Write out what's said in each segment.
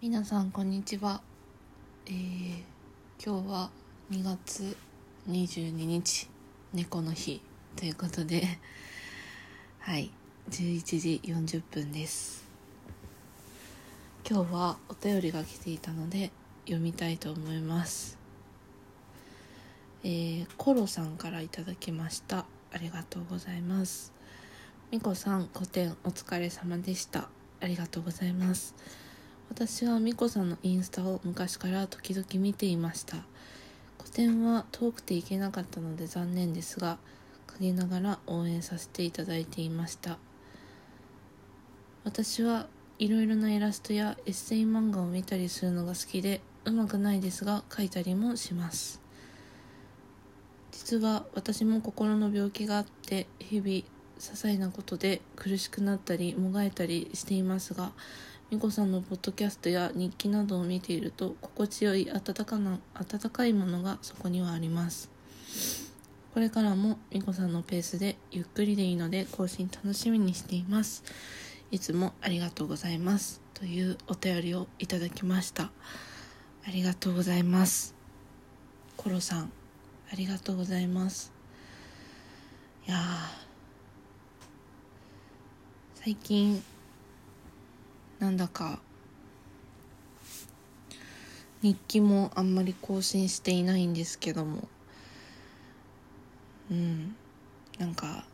皆さんこんにちは、えー、今日は2月22日猫の日ということで はい11時40分です。今日はお便りが来ていたので読みたいと思います。えー、コロさんからいただきました。ありがとうございます。みこさん、古典お疲れ様でした。ありがとうございます。私はみこさんのインスタを昔から時々見ていました。古典は遠くて行けなかったので残念ですが、陰ながら応援させていただいていました。私はいろいろなイラストやエッセイ漫画を見たりするのが好きで、うまくないですが描いたりもします。実は私も心の病気があって日々些細なことで苦しくなったりもがいたりしていますが美子さんのポッドキャストや日記などを見ていると心地よい温かな温かいものがそこにはあります。これからも美子さんのペースでゆっくりでいいので更新楽しみにしています。いつもありがとうございますというお便りをいただきました。ありがとうございます。コロさんありがとうございます。いや最近なんだか日記もあんまり更新していないんですけども。うん。なんか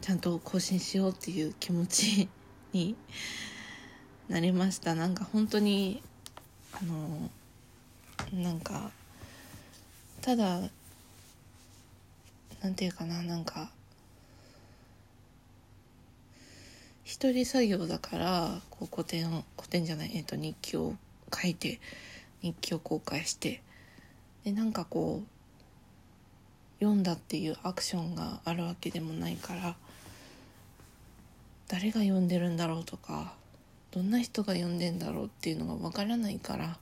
ちゃんと更新しようっていう気持ち になりました。なんか本当にあのなんかただなんていうかななんか一人作業だからこう古典を古典じゃない、えー、と日記を書いて日記を公開してでなんかこう読んだっていうアクションがあるわけでもないから誰が読んでるんだろうとかどんな人が読んでんだろうっていうのがわからないからっ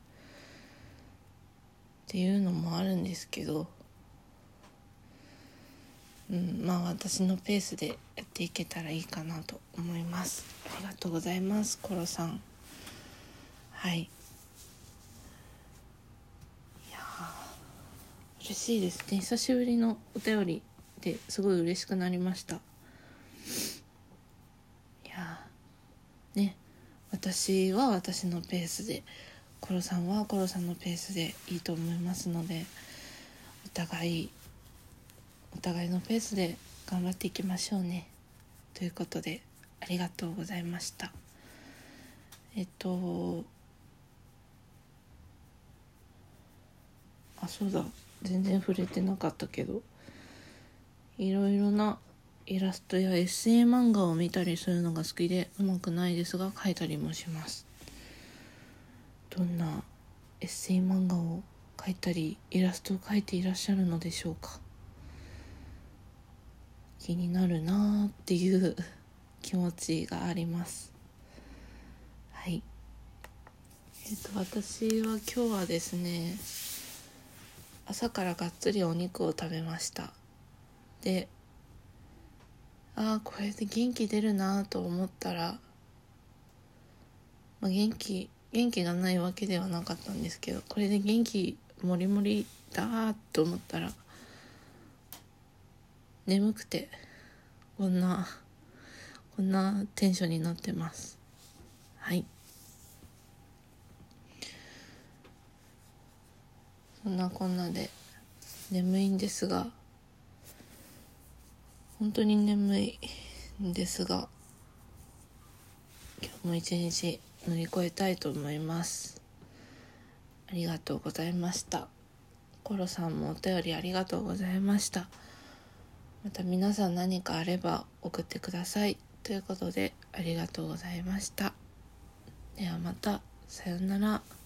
ていうのもあるんですけどうん、まあ私のペースでていけたらいいかなと思います。ありがとうございますコロさん。はい。いや嬉しいですね。久しぶりのお便りですごい嬉しくなりました。いやね。私は私のペースでコロさんはコロさんのペースでいいと思いますのでお互いお互いのペースで頑張っていきましょうね。ということでありがとうございました。えっとあそうだ。全然触れてなかったけど。いろいろなイラストやエッセイ漫画を見たりするのが好きでうまくないですが描いたりもします。どんなエッセイ漫画を描いたりイラストを描いていらっしゃるのでしょうか。気になるなっていう 気持ちがあります。はい。えっ、と私は今日はですね朝からがっつりお肉を食べました。でああこれで元気出るなと思ったら、まあ、元気元気がないわけではなかったんですけどこれで元気もりもりだーと思ったら眠くてこんなこんなテンションになってます。はい。そんなこんなで眠いんですが本当に眠いんですが今日も一日乗り越えたいと思います。ありがとうございました。コロさんもお便りありがとうございました。また皆さん何かあれば送ってください。ということでありがとうございました。ではまた。さようなら。